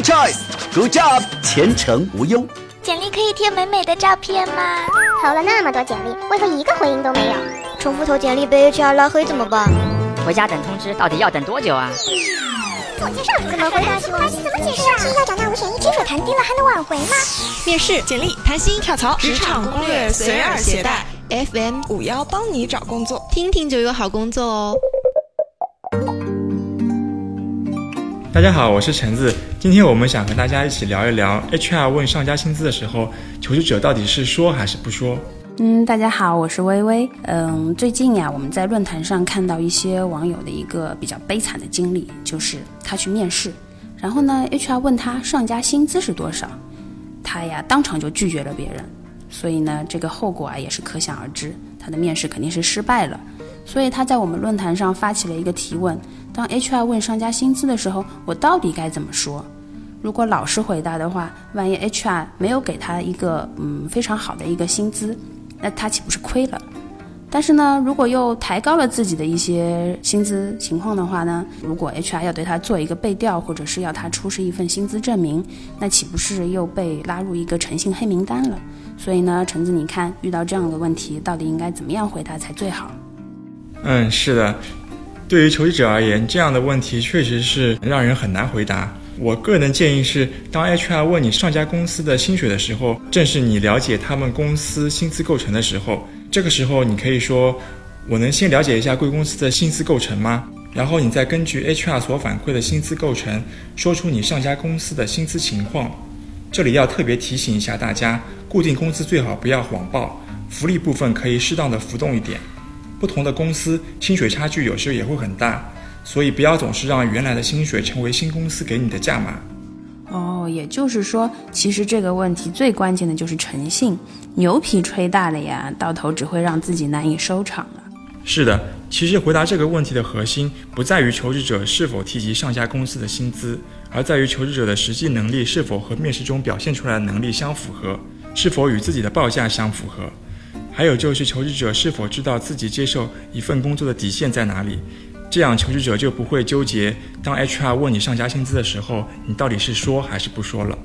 Good choice，Good job，前程无忧。简历可以贴美美的照片吗？投了那么多简历，为何一个回应都没有？重复投简历被 HR 拉黑怎么办？回家等通知，到底要等多久啊？自我介绍怎么回答？怎么解释啊？是要找那五险一金？谈低了还能挽回吗？面试、简历、谈心、跳槽、职场攻略随耳携带，FM 五幺帮你找工作，听听就有好工作哦。大家好，我是橙子。今天我们想和大家一起聊一聊，HR 问上家薪资的时候，求职者到底是说还是不说？嗯，大家好，我是微微。嗯，最近呀，我们在论坛上看到一些网友的一个比较悲惨的经历，就是他去面试，然后呢，HR 问他上家薪资是多少，他呀当场就拒绝了别人，所以呢，这个后果啊也是可想而知，他的面试肯定是失败了。所以他在我们论坛上发起了一个提问：当 HR 问商家薪资的时候，我到底该怎么说？如果老实回答的话，万一 HR 没有给他一个嗯非常好的一个薪资，那他岂不是亏了？但是呢，如果又抬高了自己的一些薪资情况的话呢，如果 HR 要对他做一个背调，或者是要他出示一份薪资证明，那岂不是又被拉入一个诚信黑名单了？所以呢，橙子，你看遇到这样的问题，到底应该怎么样回答才最好？嗯，是的，对于求职者而言，这样的问题确实是让人很难回答。我个人的建议是，当 HR 问你上家公司的薪水的时候，正是你了解他们公司薪资构成的时候。这个时候，你可以说：“我能先了解一下贵公司的薪资构成吗？”然后你再根据 HR 所反馈的薪资构成，说出你上家公司的薪资情况。这里要特别提醒一下大家，固定工资最好不要谎报，福利部分可以适当的浮动一点。不同的公司薪水差距有时候也会很大，所以不要总是让原来的薪水成为新公司给你的价码。哦，也就是说，其实这个问题最关键的就是诚信，牛皮吹大了呀，到头只会让自己难以收场了。是的，其实回答这个问题的核心不在于求职者是否提及上家公司的薪资，而在于求职者的实际能力是否和面试中表现出来的能力相符合，是否与自己的报价相符合。还有就是求职者是否知道自己接受一份工作的底线在哪里，这样求职者就不会纠结。当 HR 问你上加薪资的时候，你到底是说还是不说了？